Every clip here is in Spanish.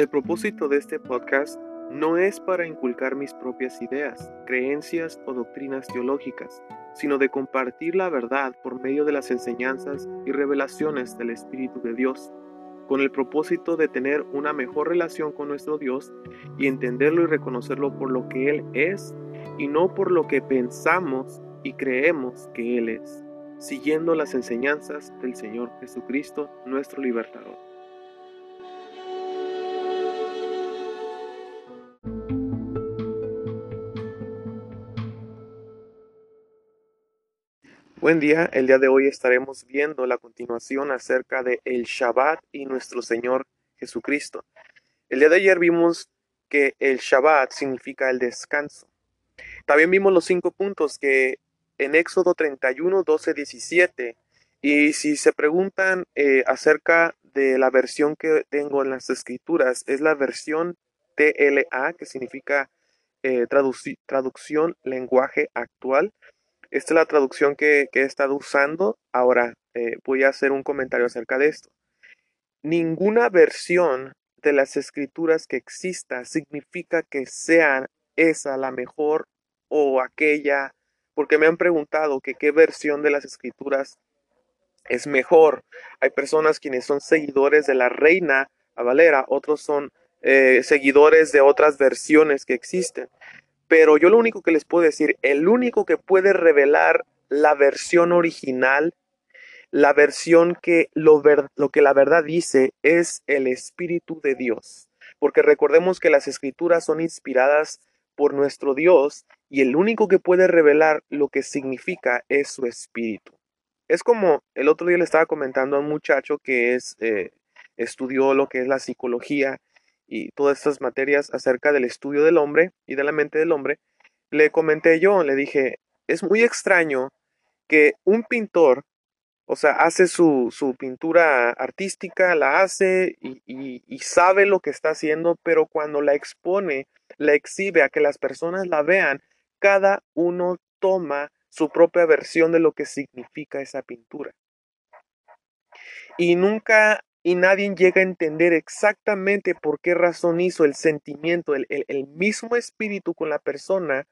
El propósito de este podcast no es para inculcar mis propias ideas, creencias o doctrinas teológicas, sino de compartir la verdad por medio de las enseñanzas y revelaciones del Espíritu de Dios, con el propósito de tener una mejor relación con nuestro Dios y entenderlo y reconocerlo por lo que Él es y no por lo que pensamos y creemos que Él es, siguiendo las enseñanzas del Señor Jesucristo, nuestro libertador. Buen día, el día de hoy estaremos viendo la continuación acerca de el Shabbat y nuestro Señor Jesucristo. El día de ayer vimos que el Shabbat significa el descanso. También vimos los cinco puntos que en Éxodo 31, 12, 17. Y si se preguntan eh, acerca de la versión que tengo en las escrituras, es la versión TLA, que significa eh, traducción lenguaje actual. Esta es la traducción que, he estado usando. Ahora eh, voy a hacer un comentario acerca de esto. Ninguna versión de las escrituras que exista significa que sea esa la mejor o aquella, porque me han preguntado qué versión de las escrituras es mejor. Hay personas quienes son seguidores de la reina Valera, otros son eh, seguidores de otras versiones que existen. Pero yo lo único que les puedo decir, el único que puede revelar la versión original, la versión que lo, lo que la verdad dice es el Espíritu de Dios. Porque recordemos que las escrituras son inspiradas por nuestro Dios y el único que puede revelar lo que significa es su Espíritu. Es como el otro día le estaba comentando a un muchacho que es, eh, estudió lo que es la psicología y todas estas materias acerca del estudio del hombre y de la mente del hombre, le comenté yo, le dije, es muy extraño que un pintor, o sea, hace su, pintura artística, la hace y, y sabe lo que está haciendo, pero cuando la expone, la exhibe a que las personas la vean, cada uno toma su propia versión de lo que significa esa pintura. Y nunca y nadie llega a entender exactamente por qué razón hizo el sentimiento, el, mismo espíritu con la persona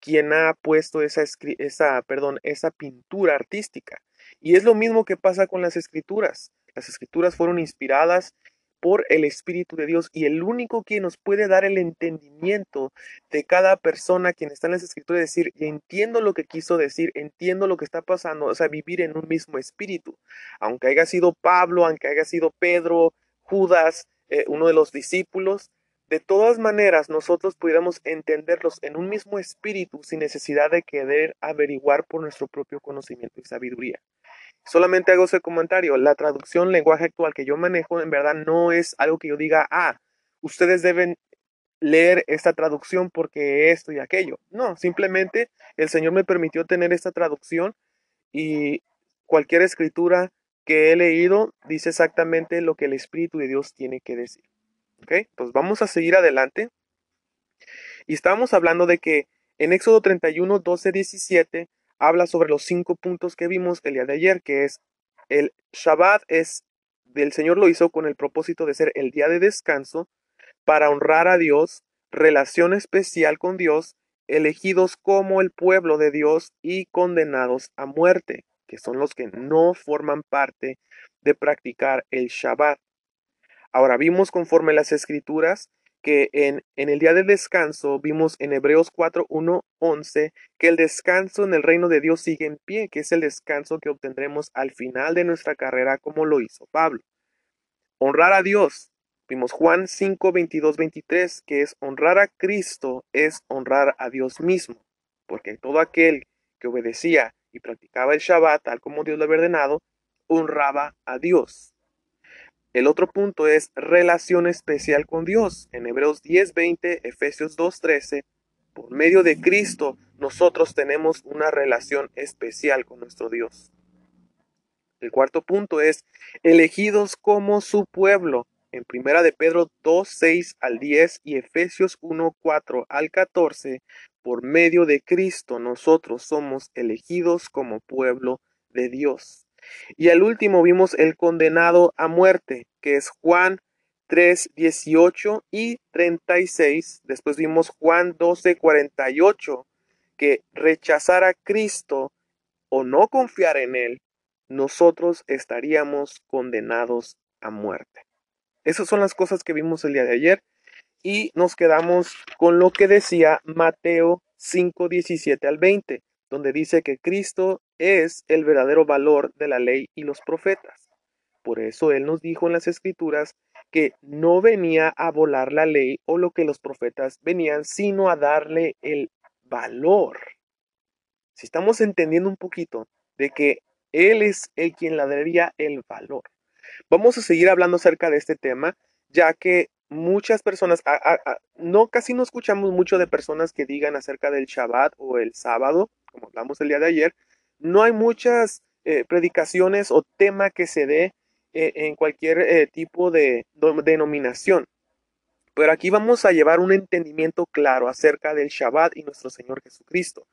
quien ha puesto esa, esa, perdón, esa pintura artística. Y es lo mismo que pasa con las escrituras. Las escrituras fueron inspiradas por el Espíritu de Dios y el único que nos puede dar el entendimiento de cada persona quien está en las escrituras, decir, entiendo lo que quiso decir, entiendo lo que está pasando, o sea, vivir en un mismo espíritu. Aunque haya sido Pablo, aunque haya sido Pedro, Judas, eh, uno de los discípulos, de todas maneras nosotros pudiéramos entenderlos en un mismo espíritu sin necesidad de querer averiguar por nuestro propio conocimiento y sabiduría. Solamente hago ese comentario. La traducción lenguaje actual que yo manejo en verdad no es algo que yo diga, ah, ustedes deben leer esta traducción porque esto y aquello. No, simplemente el Señor me permitió tener esta traducción y cualquier escritura que he leído dice exactamente lo que el Espíritu de Dios tiene que decir. ¿Ok? Pues vamos a seguir adelante. Y estamos hablando de que en Éxodo 31, 12, 17 habla sobre los cinco puntos que vimos el día de ayer, que es el Shabbat es del Señor lo hizo con el propósito de ser el día de descanso para honrar a Dios, relación especial con Dios, elegidos como el pueblo de Dios y condenados a muerte, que son los que no forman parte de practicar el Shabbat. Ahora vimos conforme las escrituras que en, en, el día de descanso vimos en Hebreos 4, 1, 11 que el descanso en el reino de Dios sigue en pie, que es el descanso que obtendremos al final de nuestra carrera como lo hizo Pablo. Honrar a Dios. Vimos Juan 5, 22, 23, que es honrar a Cristo es honrar a Dios mismo, porque todo aquel que obedecía y practicaba el Shabbat tal como Dios lo había ordenado, honraba a Dios. El otro punto es relación especial con Dios. En Hebreos 10:20, Efesios 2:13, por medio de Cristo nosotros tenemos una relación especial con nuestro Dios. El cuarto punto es elegidos como su pueblo. En Primera de Pedro 2:6 al 10 y Efesios 1:4 al 14, por medio de Cristo nosotros somos elegidos como pueblo de Dios. Y al último vimos el condenado a muerte, que es Juan 3, 18 y 36. Después vimos Juan 12, 48, que rechazar a Cristo o no confiar en Él, nosotros estaríamos condenados a muerte. Esas son las cosas que vimos el día de ayer y nos quedamos con lo que decía Mateo 5, 17 al 20, donde dice que Cristo es el verdadero valor de la ley y los profetas. Por eso Él nos dijo en las Escrituras que no venía a volar la ley o lo que los profetas venían, sino a darle el valor. Si estamos entendiendo un poquito de que Él es el quien le daría el valor. Vamos a seguir hablando acerca de este tema, ya que muchas personas, no casi no escuchamos mucho de personas que digan acerca del Shabbat o el sábado, hablamos el día de ayer. No hay muchas eh, predicaciones o tema que se dé eh, en cualquier eh, tipo de denominación. Pero aquí vamos a llevar un entendimiento claro acerca del Shabbat y nuestro Señor Jesucristo.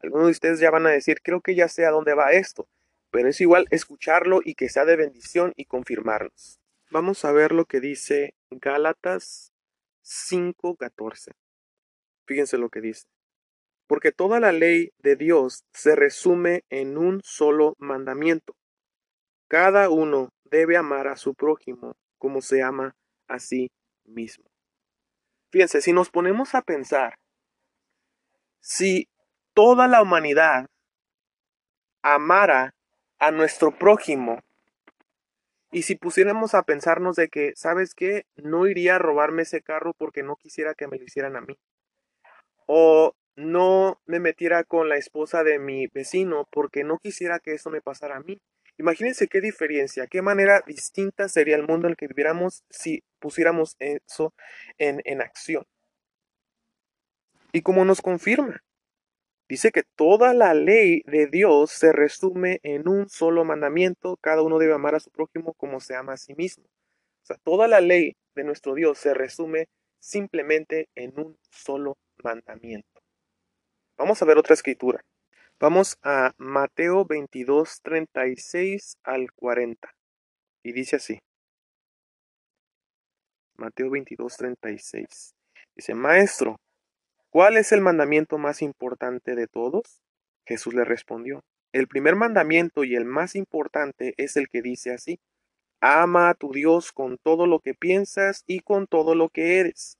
Algunos de ustedes ya van a decir, creo que ya sé a dónde va esto, pero es igual escucharlo y que sea de bendición y confirmarnos. Vamos a ver lo que dice Gálatas 5:14. Fíjense lo que dice. Porque toda la ley de Dios se resume en un solo mandamiento. Cada uno debe amar a su prójimo como se ama a sí mismo. Fíjense, si nos ponemos a pensar, si toda la humanidad amara a nuestro prójimo, y si pusiéramos a pensarnos de que, ¿sabes qué? No iría a robarme ese carro porque no quisiera que me lo hicieran a mí. O no me metiera con la esposa de mi vecino porque no quisiera que eso me pasara a mí. Imagínense qué diferencia, qué manera distinta sería el mundo en el que viviéramos si pusiéramos eso en, en acción. Y como nos confirma, dice que toda la ley de Dios se resume en un solo mandamiento, cada uno debe amar a su prójimo como se ama a sí mismo. O sea, toda la ley de nuestro Dios se resume simplemente en un solo mandamiento. Vamos a ver otra escritura. Vamos a Mateo 22, 36 al 40. Y dice así. Mateo 22, 36. Dice, Maestro, ¿cuál es el mandamiento más importante de todos? Jesús le respondió, el primer mandamiento y el más importante es el que dice así, ama a tu Dios con todo lo que piensas y con todo lo que eres.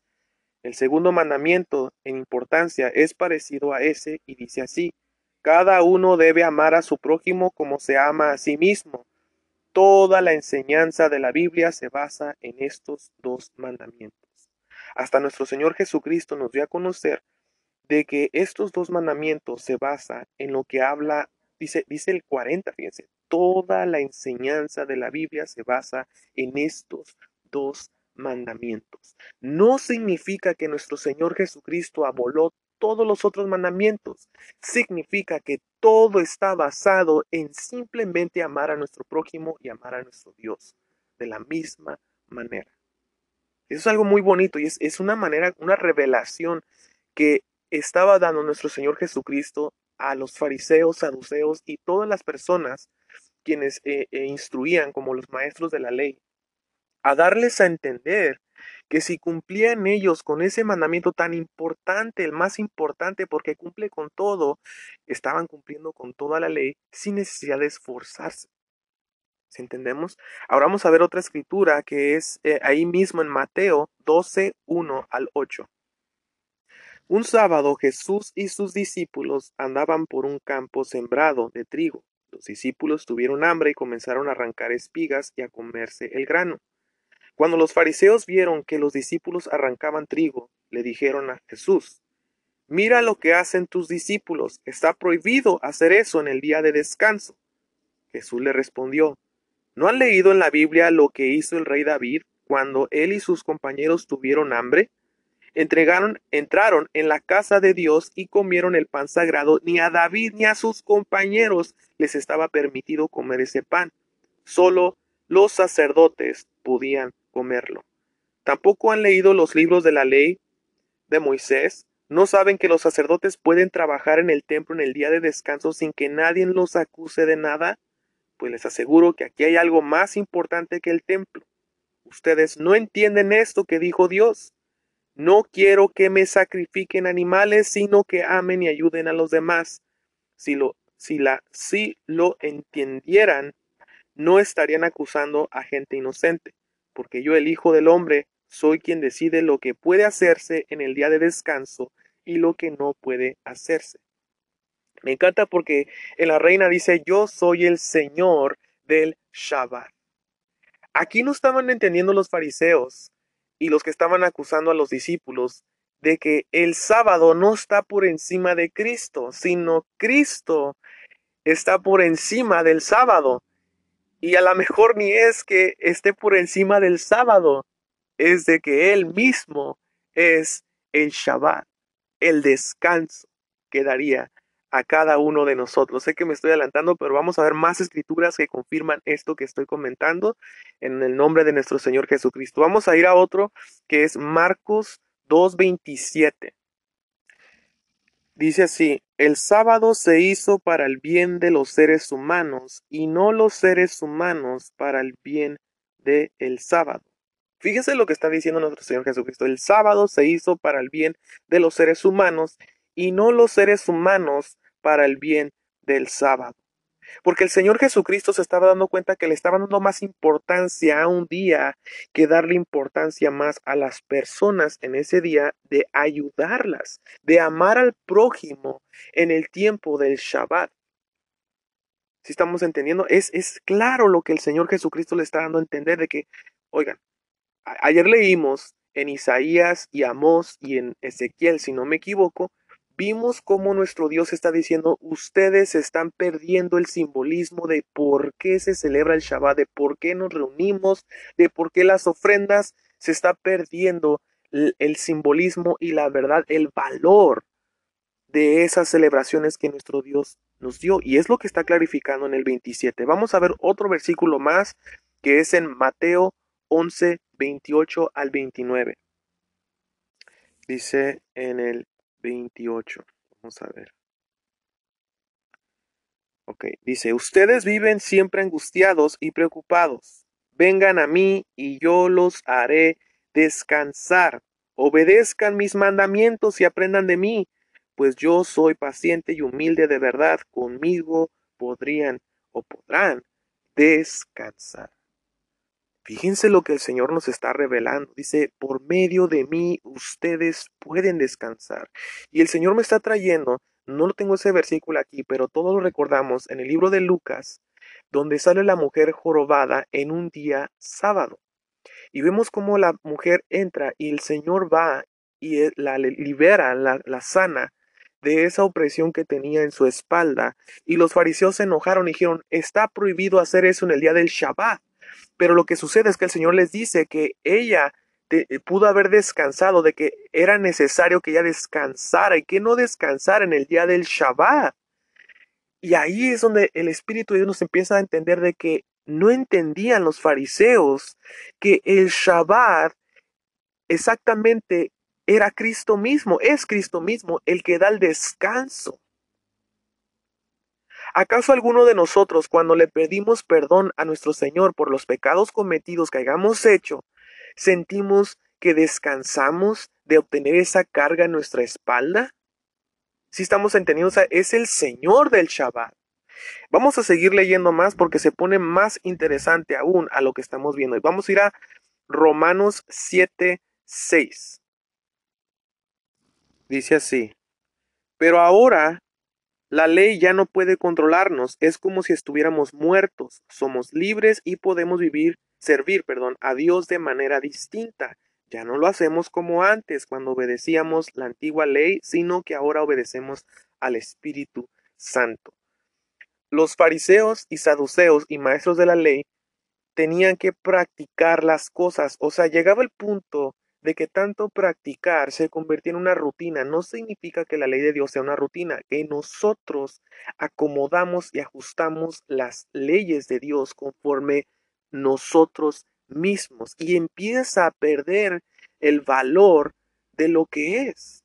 El segundo mandamiento en importancia es parecido a ese y dice así, cada uno debe amar a su prójimo como se ama a sí mismo. Toda la enseñanza de la Biblia se basa en estos dos mandamientos. Hasta nuestro Señor Jesucristo nos dio a conocer de que estos dos mandamientos se basan en lo que habla, dice, dice el 40, fíjense, toda la enseñanza de la Biblia se basa en estos dos mandamientos. No significa que nuestro Señor Jesucristo aboló todos los otros mandamientos. Significa que todo está basado en simplemente amar a nuestro prójimo y amar a nuestro Dios de la misma manera. Eso es algo muy bonito y es, una manera, una revelación que estaba dando nuestro Señor Jesucristo a los fariseos, saduceos y todas las personas quienes eh, eh, instruían como los maestros de la ley, a darles a entender que si cumplían ellos con ese mandamiento tan importante, el más importante porque cumple con todo, estaban cumpliendo con toda la ley sin necesidad de esforzarse. ¿Sí entendemos? Ahora vamos a ver otra escritura que es eh, ahí mismo en Mateo 12, 1 al 8. Un sábado Jesús y sus discípulos andaban por un campo sembrado de trigo. Los discípulos tuvieron hambre y comenzaron a arrancar espigas y a comerse el grano. Cuando los fariseos vieron que los discípulos arrancaban trigo, le dijeron a Jesús, Mira lo que hacen tus discípulos, está prohibido hacer eso en el día de descanso. Jesús le respondió, ¿no han leído en la Biblia lo que hizo el rey David cuando él y sus compañeros tuvieron hambre? Entregaron, entraron en la casa de Dios y comieron el pan sagrado. Ni a David ni a sus compañeros les estaba permitido comer ese pan. Solo los sacerdotes podían comerlo. Tampoco han leído los libros de la ley de Moisés. No saben que los sacerdotes pueden trabajar en el templo en el día de descanso sin que nadie los acuse de nada. Pues les aseguro que aquí hay algo más importante que el templo. ustedes no entienden esto que dijo Dios. No quiero que me sacrifiquen animales, sino que amen y ayuden a los demás. Si lo, si la, si lo entendieran, no estarían acusando a gente inocente, porque yo, el Hijo del Hombre, soy quien decide lo que puede hacerse en el día de descanso y lo que no puede hacerse. Me encanta porque en la reina dice, yo soy el Señor del Shabbat. Aquí no estaban entendiendo los fariseos y los que estaban acusando a los discípulos de que el sábado no está por encima de Cristo, sino Cristo está por encima del sábado. Y a lo mejor ni es que esté por encima del sábado, es de que Él mismo es el Shabbat, el descanso que daría a cada uno de nosotros. Sé que me estoy adelantando, pero vamos a ver más escrituras que confirman esto que estoy comentando en el nombre de nuestro Señor Jesucristo. Vamos a ir a otro que es Marcos 2.27. Dice así, el sábado se hizo para el bien de los seres humanos y no los seres humanos para el bien del el sábado. Fíjese lo que está diciendo nuestro Señor Jesucristo. El sábado se hizo para el bien de los seres humanos y no los seres humanos para el bien del sábado. Porque el Señor Jesucristo se estaba dando cuenta que le estaba dando más importancia a un día que darle importancia más a las personas en ese día, de ayudarlas, de amar al prójimo en el tiempo del Shabbat. Si estamos entendiendo, es, es claro lo que el Señor Jesucristo le está dando a entender de que, oigan, ayer leímos en Isaías y Amós y en Ezequiel, si no me equivoco, vimos cómo nuestro Dios está diciendo, ustedes están perdiendo el simbolismo de por qué se celebra el Shabbat, de por qué nos reunimos, de por qué las ofrendas, se está perdiendo el, simbolismo y la verdad, el valor de esas celebraciones que nuestro Dios nos dio. Y es lo que está clarificando en el 27. Vamos a ver otro versículo más que es en Mateo 11, 28 al 29. Dice en el 28. Vamos a ver. Ok, dice, ustedes viven siempre angustiados y preocupados. Vengan a mí y yo los haré descansar. Obedezcan mis mandamientos y aprendan de mí, pues yo soy paciente y humilde de verdad. Conmigo podrían o podrán descansar. Fíjense lo que el Señor nos está revelando. Dice, por medio de mí ustedes pueden descansar. Y el Señor me está trayendo, no lo tengo ese versículo aquí, pero todos lo recordamos en el libro de Lucas, donde sale la mujer jorobada en un día sábado. Y vemos cómo la mujer entra y el Señor va y la libera, la, la sana de esa opresión que tenía en su espalda. Y los fariseos se enojaron y dijeron, está prohibido hacer eso en el día del Shabbat. Pero lo que sucede es que el Señor les dice que ella eh, pudo haber descansado, de que era necesario que ella descansara y que no descansara en el día del Shabbat. Y ahí es donde el Espíritu de Dios nos empieza a entender de que no entendían los fariseos que el Shabbat exactamente era Cristo mismo, es Cristo mismo el que da el descanso. ¿Acaso alguno de nosotros, cuando le pedimos perdón a nuestro Señor por los pecados cometidos que hayamos hecho, sentimos que descansamos de obtener esa carga en nuestra espalda? Si estamos entendiendo, es el Señor del Shabbat. Vamos a seguir leyendo más porque se pone más interesante aún a lo que estamos viendo. Y vamos a ir a Romanos 7, 6. Dice así, pero ahora la ley ya no puede controlarnos, es como si estuviéramos muertos, somos libres y podemos vivir, servir, perdón, a Dios de manera distinta. Ya no lo hacemos como antes, cuando obedecíamos la antigua ley, sino que ahora obedecemos al Espíritu Santo. Los fariseos y saduceos y maestros de la ley tenían que practicar las cosas, o sea, llegaba el punto de que tanto practicar se convirtió en una rutina no significa que la ley de Dios sea una rutina, que nosotros acomodamos y ajustamos las leyes de Dios conforme nosotros mismos y empieza a perder el valor de lo que es.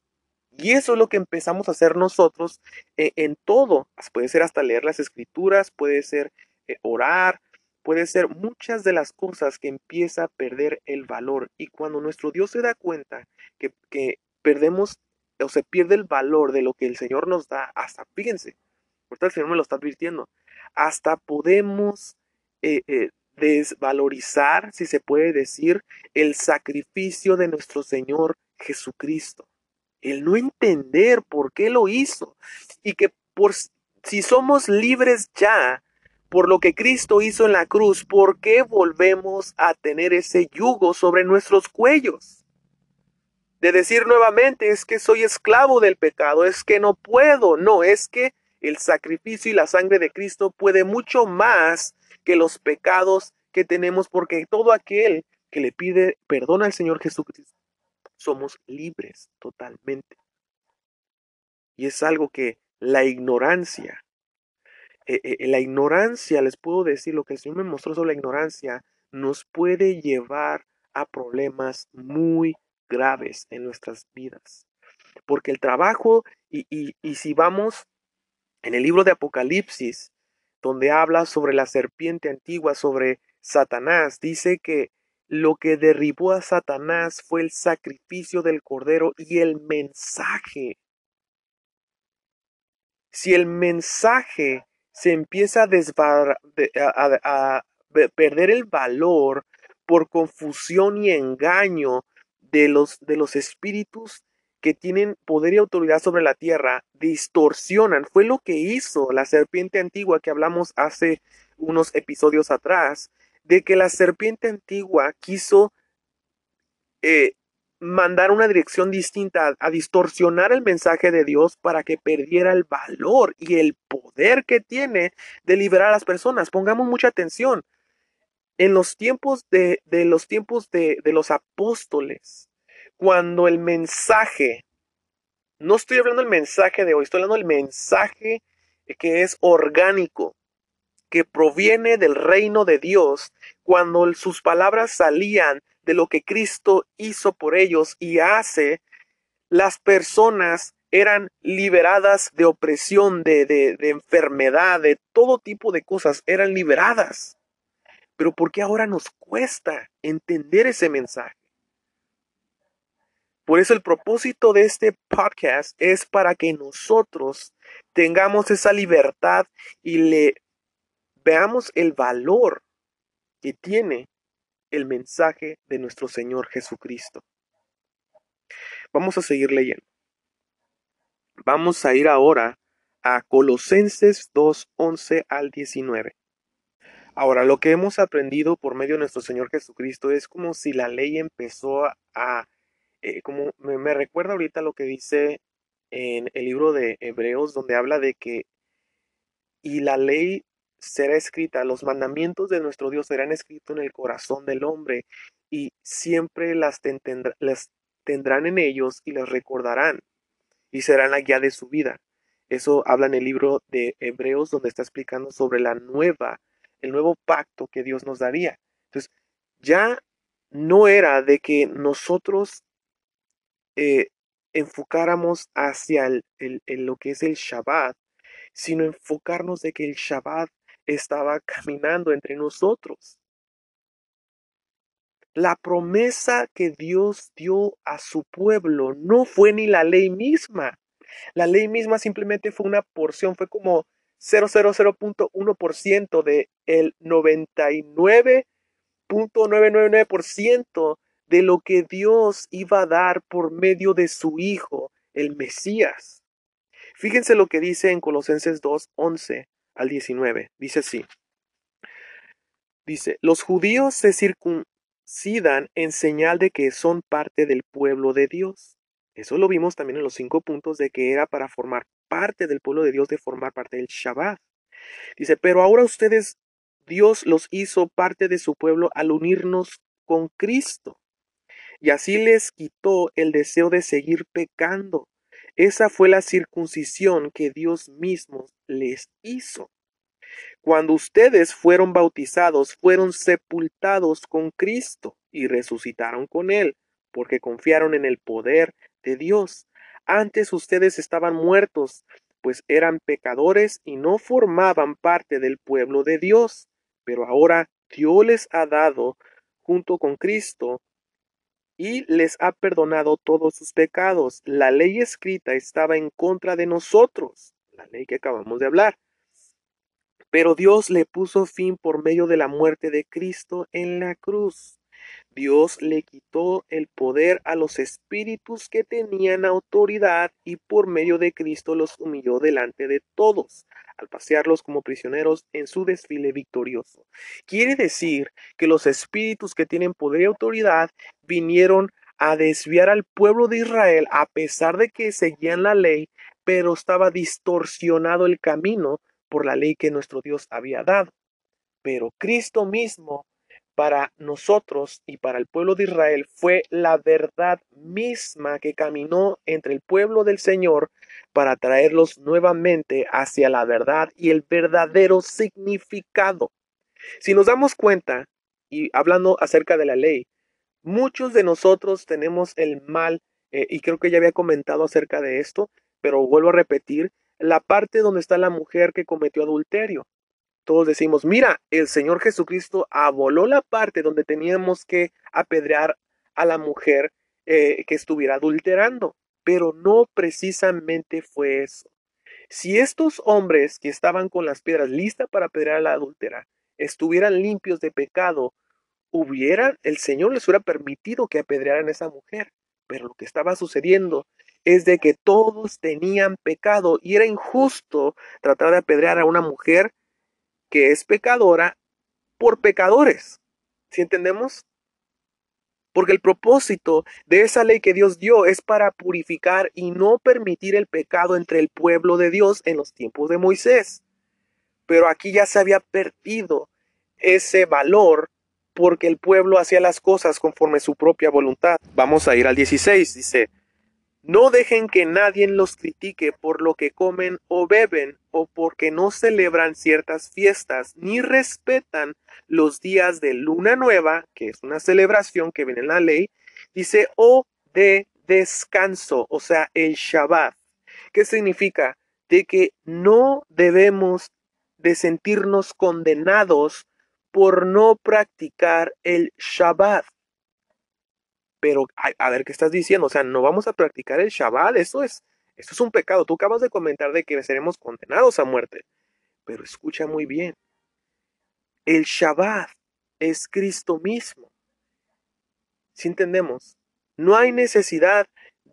Y eso es lo que empezamos a hacer nosotros eh, en todo. Puede ser hasta leer las escrituras, puede ser eh, orar, puede ser muchas de las cosas que empieza a perder el valor. Y cuando nuestro Dios se da cuenta que, que perdemos o se pierde el valor de lo que el Señor nos da, hasta, fíjense, ahorita el Señor me lo está advirtiendo, hasta podemos eh, eh, desvalorizar, si se puede decir, el sacrificio de nuestro Señor Jesucristo. El no entender por qué lo hizo y que por si somos libres ya por lo que Cristo hizo en la cruz, ¿por qué volvemos a tener ese yugo sobre nuestros cuellos? De decir nuevamente, es que soy esclavo del pecado, es que no puedo, no, es que el sacrificio y la sangre de Cristo puede mucho más que los pecados que tenemos, porque todo aquel que le pide perdón al Señor Jesucristo, somos libres totalmente. Y es algo que la ignorancia, eh, eh, la ignorancia, les puedo decir, lo que el Señor me mostró sobre la ignorancia, nos puede llevar a problemas muy graves en nuestras vidas. Porque el trabajo, y, y si vamos en el libro de Apocalipsis, donde habla sobre la serpiente antigua, sobre Satanás, dice que lo que derribó a Satanás fue el sacrificio del cordero y el mensaje. Si el mensaje se empieza a, a perder el valor por confusión y engaño de los, de los espíritus que tienen poder y autoridad sobre la tierra distorsionan. Fue lo que hizo la serpiente antigua que hablamos hace unos episodios atrás, de que la serpiente antigua quiso eh, mandar una dirección distinta, a, distorsionar el mensaje de Dios para que perdiera el valor y el poder que tiene de liberar a las personas. Pongamos mucha atención. En los tiempos de, de los tiempos de, de los apóstoles, cuando el mensaje, no estoy hablando del mensaje de hoy, estoy hablando del mensaje que es orgánico, que proviene del reino de Dios, cuando sus palabras salían de lo que Cristo hizo por ellos y hace, las personas eran liberadas de opresión, de, de, enfermedad, de todo tipo de cosas, eran liberadas. Pero ¿por qué ahora nos cuesta entender ese mensaje? Por eso el propósito de este podcast es para que nosotros tengamos esa libertad y le veamos el valor que tiene el mensaje de nuestro Señor Jesucristo. Vamos a seguir leyendo. Vamos a ir ahora a Colosenses 2, 11 al 19. Ahora, lo que hemos aprendido por medio de nuestro Señor Jesucristo es como si la ley empezó a eh, como me, recuerda ahorita lo que dice en el libro de Hebreos, donde habla de que y la ley será escrita, los mandamientos de nuestro Dios serán escritos en el corazón del hombre y siempre las, las tendrán en ellos y las recordarán y serán la guía de su vida. Eso habla en el libro de Hebreos donde está explicando sobre la nueva, el nuevo pacto que Dios nos daría. Entonces, ya no era de que nosotros eh, enfocáramos hacia el, lo que es el Shabbat, sino enfocarnos de que el Shabbat estaba caminando entre nosotros. La promesa que Dios dio a su pueblo no fue ni la ley misma. La ley misma simplemente fue una porción, fue como 000.1% de el 99.999% de lo que Dios iba a dar por medio de su Hijo, el Mesías. Fíjense lo que dice en Colosenses 2, 11 al 19. Dice así. Dice, los judíos se circuncidan en señal de que son parte del pueblo de Dios. Eso lo vimos también en los cinco puntos de que era para formar parte del pueblo de Dios, de formar parte del Shabbat. Dice, pero ahora ustedes, Dios los hizo parte de su pueblo al unirnos con Cristo y así les quitó el deseo de seguir pecando. Esa fue la circuncisión que Dios mismo les hizo. Cuando ustedes fueron bautizados, fueron sepultados con Cristo y resucitaron con Él, porque confiaron en el poder de Dios. Antes ustedes estaban muertos, pues eran pecadores y no formaban parte del pueblo de Dios pero ahora Dios les ha dado junto con Cristo y les ha perdonado todos sus pecados. La ley escrita estaba en contra de nosotros, la ley que acabamos de hablar. Pero Dios le puso fin por medio de la muerte de Cristo en la cruz. Dios le quitó el poder a los espíritus que tenían autoridad y por medio de Cristo los humilló delante de todos, al pasearlos como prisioneros en su desfile victorioso. Quiere decir que los espíritus que tienen poder y autoridad vinieron a desviar al pueblo de Israel a pesar de que seguían la ley, pero estaba distorsionado el camino por la ley que nuestro Dios había dado. Pero Cristo mismo para nosotros y para el pueblo de Israel fue la verdad misma que caminó entre el pueblo del Señor para traerlos nuevamente hacia la verdad y el verdadero significado. Si nos damos cuenta, y hablando acerca de la ley, muchos de nosotros tenemos el mal, eh, y creo que ya había comentado acerca de esto, pero vuelvo a repetir, la parte donde está la mujer que cometió adulterio todos decimos, mira, el Señor Jesucristo aboló la parte donde teníamos que apedrear a la mujer eh, que estuviera adulterando, pero no precisamente fue eso. Si estos hombres que estaban con las piedras listas para apedrear a la adúltera estuvieran limpios de pecado, hubiera, el Señor les hubiera permitido que apedrearan a esa mujer. Pero lo que estaba sucediendo es de que todos tenían pecado y era injusto tratar de apedrear a una mujer que es pecadora por pecadores. ¿Sí entendemos? Porque el propósito de esa ley que Dios dio es para purificar y no permitir el pecado entre el pueblo de Dios en los tiempos de Moisés. Pero aquí ya se había perdido ese valor porque el pueblo hacía las cosas conforme su propia voluntad. Vamos a ir al 16, dice, no dejen que nadie los critique por lo que comen o beben, o porque no celebran ciertas fiestas, ni respetan los días de luna nueva, que es una celebración que viene en la ley, dice, o de descanso, o sea, el Shabbat. ¿Qué significa? De que no debemos de sentirnos condenados por no practicar el Shabbat. Pero a, ver qué estás diciendo, o sea, no vamos a practicar el Shabbat, eso es, eso es un pecado. Tú acabas de comentar de que seremos condenados a muerte. Pero escucha muy bien. El Shabbat es Cristo mismo. Si entendemos, no hay necesidad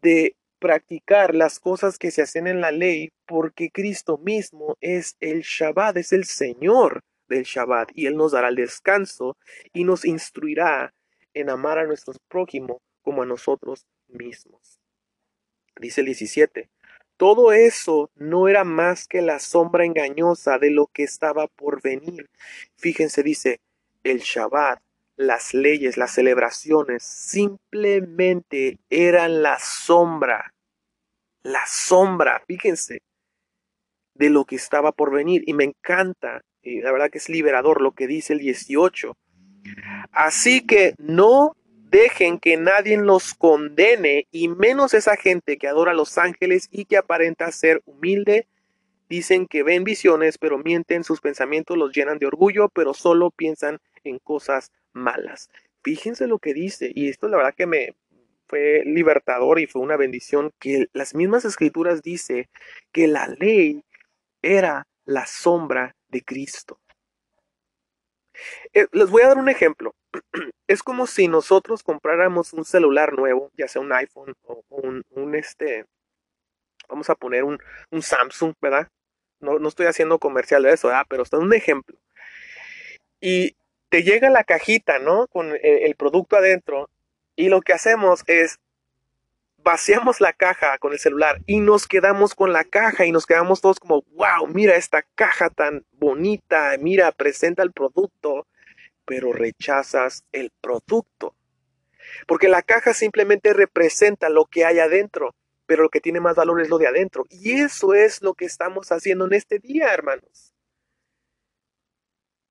de practicar las cosas que se hacen en la ley porque Cristo mismo es el Shabbat, es el Señor del Shabbat y Él nos dará el descanso y nos instruirá en amar a nuestros prójimos como a nosotros mismos. Dice el 17, todo eso no era más que la sombra engañosa de lo que estaba por venir. Fíjense, dice, el Shabbat, las leyes, las celebraciones, simplemente eran la sombra, la sombra, fíjense, de lo que estaba por venir. Y me encanta, y la verdad que es liberador lo que dice el 18 Así que no dejen que nadie los condene, y menos esa gente que adora a los ángeles y que aparenta ser humilde. Dicen que ven visiones, pero mienten, sus pensamientos los llenan de orgullo, pero solo piensan en cosas malas. Fíjense lo que dice, y esto la verdad que me fue libertador y fue una bendición que las mismas escrituras dice que la ley era la sombra de Cristo. Eh, les voy a dar un ejemplo. Es como si nosotros compráramos un celular nuevo, ya sea un iPhone o un, este, vamos a poner un, Samsung, ¿verdad? No, no, estoy haciendo comercial de eso, ¿verdad? Pero está un ejemplo. Y te llega la cajita, ¿no? Con el producto adentro. Y lo que hacemos es vaciamos la caja con el celular y nos quedamos con la caja y nos quedamos todos como, wow, mira esta caja tan bonita, mira, presenta el producto, pero rechazas el producto. Porque la caja simplemente representa lo que hay adentro, pero lo que tiene más valor es lo de adentro. Y eso es lo que estamos haciendo en este día, hermanos.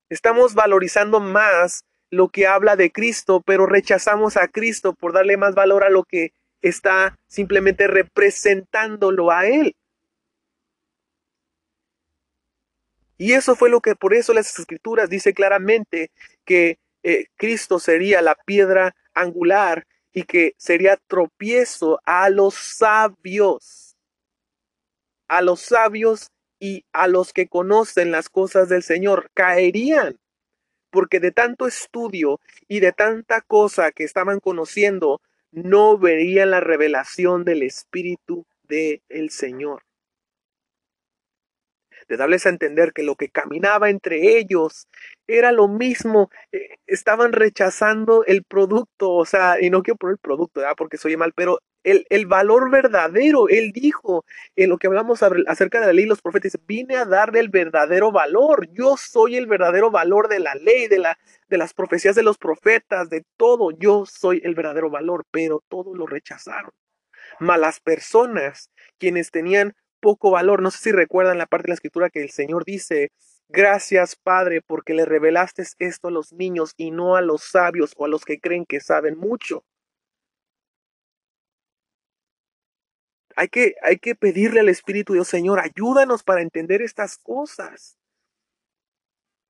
Estamos valorizando más lo que habla de Cristo, pero rechazamos a Cristo por darle más valor a lo que está simplemente representándolo a Él. Y eso fue lo que por eso las escrituras dice claramente que eh, Cristo sería la piedra angular y que sería tropiezo a los sabios, a los sabios y a los que conocen las cosas del Señor, caerían, porque de tanto estudio y de tanta cosa que estaban conociendo, no verían la revelación del Espíritu del Señor de darles a entender que lo que caminaba entre ellos era lo mismo, eh, estaban rechazando el producto, o sea, y no quiero poner el producto, ¿verdad? porque soy mal, pero el, el, valor verdadero, él dijo, en lo que hablamos acerca de la ley los profetas, vine a darle el verdadero valor, yo soy el verdadero valor de la ley, de, la, de las profecías de los profetas, de todo, yo soy el verdadero valor, pero todos lo rechazaron. Malas personas, quienes tenían poco valor. No sé si recuerdan la parte de la escritura que el Señor dice, gracias Padre porque le revelaste esto a los niños y no a los sabios o a los que creen que saben mucho. Hay que, hay que pedirle al Espíritu Dios, Señor, ayúdanos para entender estas cosas.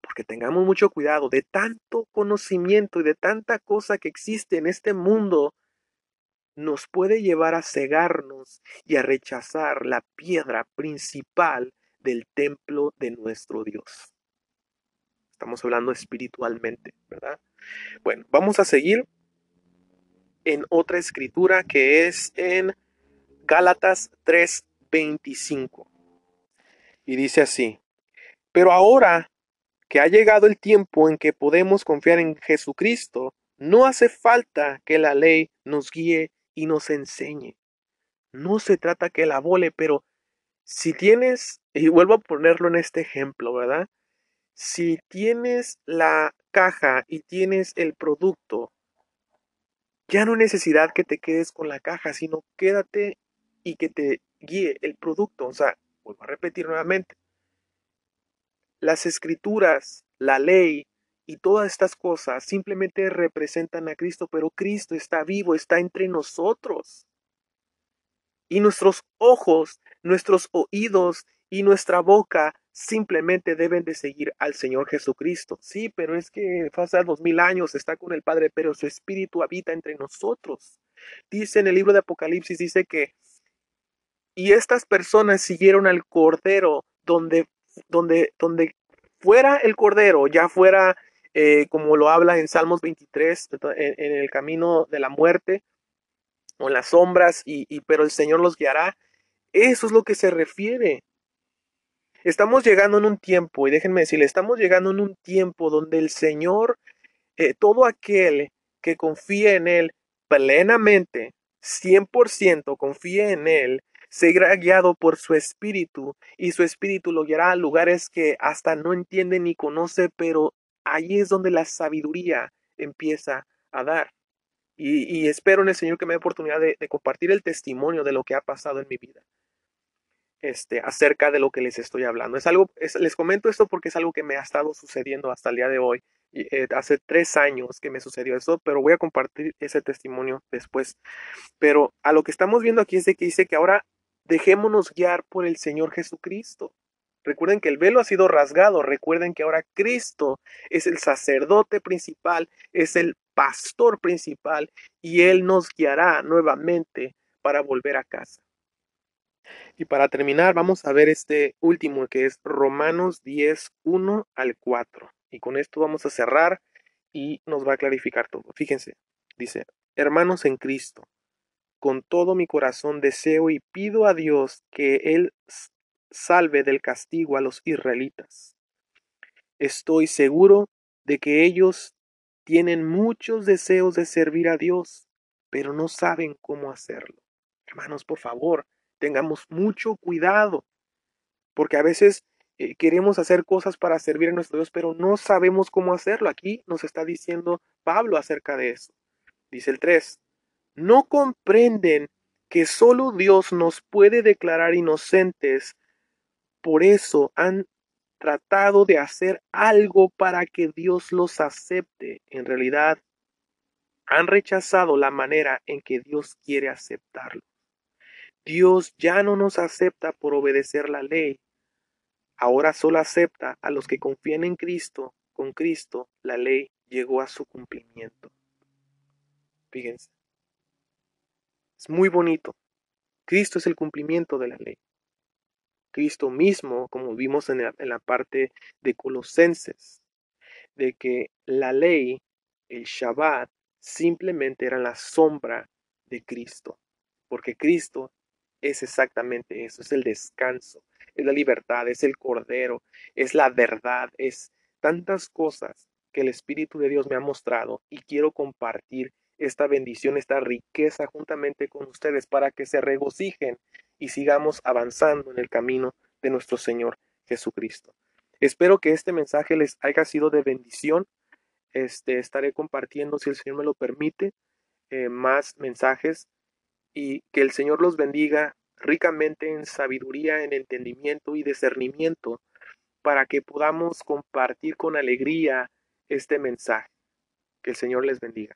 Porque tengamos mucho cuidado de tanto conocimiento y de tanta cosa que existe en este mundo nos puede llevar a cegarnos y a rechazar la piedra principal del templo de nuestro Dios. Estamos hablando espiritualmente, ¿verdad? Bueno, vamos a seguir en otra escritura que es en Gálatas 3:25. Y dice así, pero ahora que ha llegado el tiempo en que podemos confiar en Jesucristo, no hace falta que la ley nos guíe y nos enseñe. No se trata que la vole, pero si tienes, y vuelvo a ponerlo en este ejemplo, ¿verdad? Si tienes la caja y tienes el producto, ya no necesidad que te quedes con la caja, sino quédate y que te guíe el producto. O sea, vuelvo a repetir nuevamente. Las escrituras, la ley, y todas estas cosas simplemente representan a Cristo, pero Cristo está vivo, está entre nosotros. Y nuestros ojos, nuestros oídos y nuestra boca simplemente deben de seguir al Señor Jesucristo. Sí, pero es que pasa dos mil años, está con el Padre, pero su Espíritu habita entre nosotros. Dice en el libro de Apocalipsis, dice que, y estas personas siguieron al Cordero donde, donde, donde fuera el Cordero, ya fuera eh, como lo habla en Salmos 23, en, el camino de la muerte o en las sombras, y, pero el Señor los guiará. Eso es lo que se refiere. Estamos llegando en un tiempo, y déjenme decirle, estamos llegando en un tiempo donde el Señor, eh, todo aquel que confíe en Él plenamente, 100% confíe en Él, será guiado por su espíritu y su espíritu lo guiará a lugares que hasta no entiende ni conoce, pero ahí es donde la sabiduría empieza a dar. Y, espero en el Señor que me dé oportunidad de, compartir el testimonio de lo que ha pasado en mi vida. Este, acerca de lo que les estoy hablando. Es algo, les comento esto porque es algo que me ha estado sucediendo hasta el día de hoy. Eh, hace tres años que me sucedió eso, pero voy a compartir ese testimonio después. Pero a lo que estamos viendo aquí es de que dice que ahora dejémonos guiar por el Señor Jesucristo. Recuerden que el velo ha sido rasgado. Recuerden que ahora Cristo es el sacerdote principal, es el pastor principal y Él nos guiará nuevamente para volver a casa. Y para terminar, vamos a ver este último que es Romanos 10, 1 al 4. Y con esto vamos a cerrar y nos va a clarificar todo. Fíjense, dice, hermanos en Cristo, con todo mi corazón deseo y pido a Dios que Él salve del castigo a los israelitas. Estoy seguro de que ellos tienen muchos deseos de servir a Dios, pero no saben cómo hacerlo. Hermanos, por favor, tengamos mucho cuidado, porque a veces eh, queremos hacer cosas para servir a nuestro Dios, pero no sabemos cómo hacerlo. Aquí nos está diciendo Pablo acerca de eso. Dice el 3, no comprenden que solo Dios nos puede declarar inocentes por eso han tratado de hacer algo para que Dios los acepte. En realidad, han rechazado la manera en que Dios quiere aceptarlo. Dios ya no nos acepta por obedecer la ley. ahora solo acepta a los que confían en Cristo. Con Cristo la ley llegó a su cumplimiento. Fíjense. Es muy bonito. Cristo es el cumplimiento de la ley. Cristo mismo, como vimos en la, parte de Colosenses, de que la ley, el Shabbat, simplemente era la sombra de Cristo, porque Cristo es exactamente eso, es el descanso, es la libertad, es el cordero, es la verdad, es tantas cosas que el Espíritu de Dios me ha mostrado y quiero compartir esta bendición, esta riqueza juntamente con ustedes para que se regocijen y sigamos avanzando en el camino de nuestro Señor Jesucristo. Espero que este mensaje les haya sido de bendición. Este, estaré compartiendo, si el Señor me lo permite, eh, más mensajes y que el Señor los bendiga ricamente en sabiduría, en entendimiento y discernimiento para que podamos compartir con alegría este mensaje. Que el Señor les bendiga.